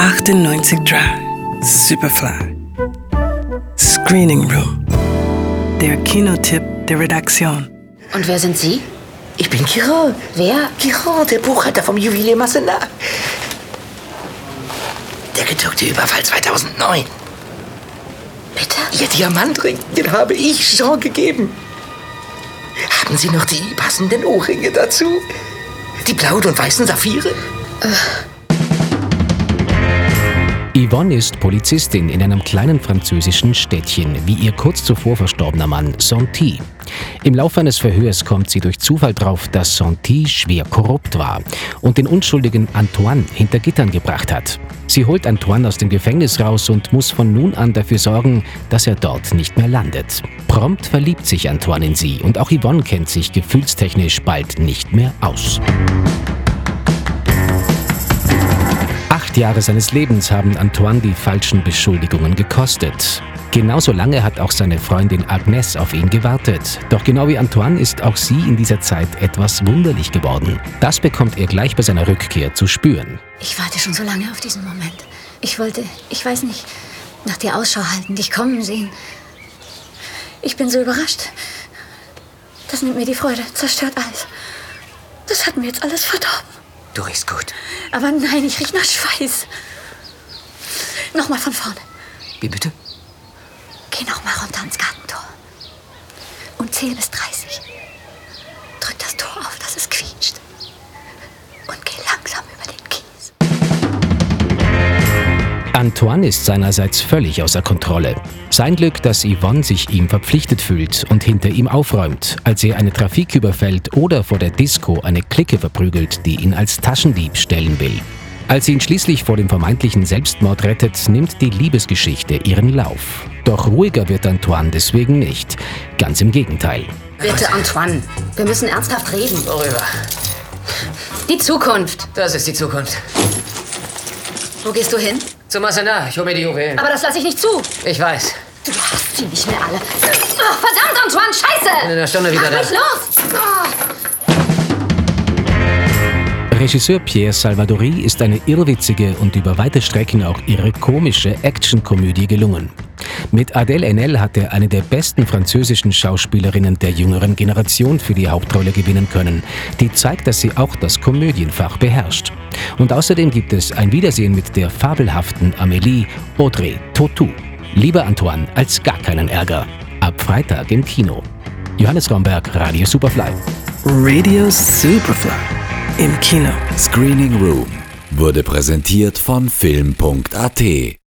98 Drive, Superfly. Screening Room. Der Kinotipp der Redaktion. Und wer sind Sie? Ich bin Kiran. Wer? Kiran, der Buchhalter vom Juwelier Massenat. Der gedruckte Überfall 2009. Bitte? Ihr Diamantring, den habe ich Jean gegeben. Haben Sie noch die passenden Ohrringe dazu? Die blauen und weißen Saphire? Yvonne ist Polizistin in einem kleinen französischen Städtchen, wie ihr kurz zuvor verstorbener Mann Santi. Im Laufe eines Verhörs kommt sie durch Zufall drauf, dass Santi schwer korrupt war und den unschuldigen Antoine hinter Gittern gebracht hat. Sie holt Antoine aus dem Gefängnis raus und muss von nun an dafür sorgen, dass er dort nicht mehr landet. Prompt verliebt sich Antoine in sie und auch Yvonne kennt sich gefühlstechnisch bald nicht mehr aus. Acht Jahre seines Lebens haben Antoine die falschen Beschuldigungen gekostet. Genauso lange hat auch seine Freundin Agnes auf ihn gewartet. Doch genau wie Antoine ist auch sie in dieser Zeit etwas wunderlich geworden. Das bekommt er gleich bei seiner Rückkehr zu spüren. Ich warte schon so lange auf diesen Moment. Ich wollte, ich weiß nicht, nach dir Ausschau halten, dich kommen sehen. Ich bin so überrascht. Das nimmt mir die Freude, zerstört alles. Das hat mir jetzt alles verdorben. Du riechst gut. Aber nein, ich riech nach Schweiß. Nochmal von vorne. Wie bitte? Geh nochmal runter ins Gartentor. Und zähl bis 30. Antoine ist seinerseits völlig außer Kontrolle. Sein Glück, dass Yvonne sich ihm verpflichtet fühlt und hinter ihm aufräumt, als er eine Trafik überfällt oder vor der Disco eine Clique verprügelt, die ihn als Taschendieb stellen will. Als sie ihn schließlich vor dem vermeintlichen Selbstmord rettet, nimmt die Liebesgeschichte ihren Lauf. Doch ruhiger wird Antoine deswegen nicht. Ganz im Gegenteil. Bitte, Antoine. Wir müssen ernsthaft reden. Worüber? Die Zukunft. Das ist die Zukunft. Wo gehst du hin? Zum Massenat, ich hole mir die Juwelen. Aber das lasse ich nicht zu. Ich weiß. Du hast sie nicht mehr alle. Oh, verdammt, Antoine, scheiße! In einer Stunde wieder Mach da. mich los! Oh. Regisseur Pierre Salvadori ist eine irrwitzige und über weite Strecken auch irre komische Actionkomödie gelungen. Mit Adèle Haenel hat er eine der besten französischen Schauspielerinnen der jüngeren Generation für die Hauptrolle gewinnen können, die zeigt, dass sie auch das Komödienfach beherrscht. Und außerdem gibt es ein Wiedersehen mit der fabelhaften Amélie Audrey Tautou. Lieber Antoine als gar keinen Ärger. Ab Freitag im Kino. Johannes Romberg, Radio Superfly. Radio Superfly. Im Kino. Screening Room wurde präsentiert von Film.at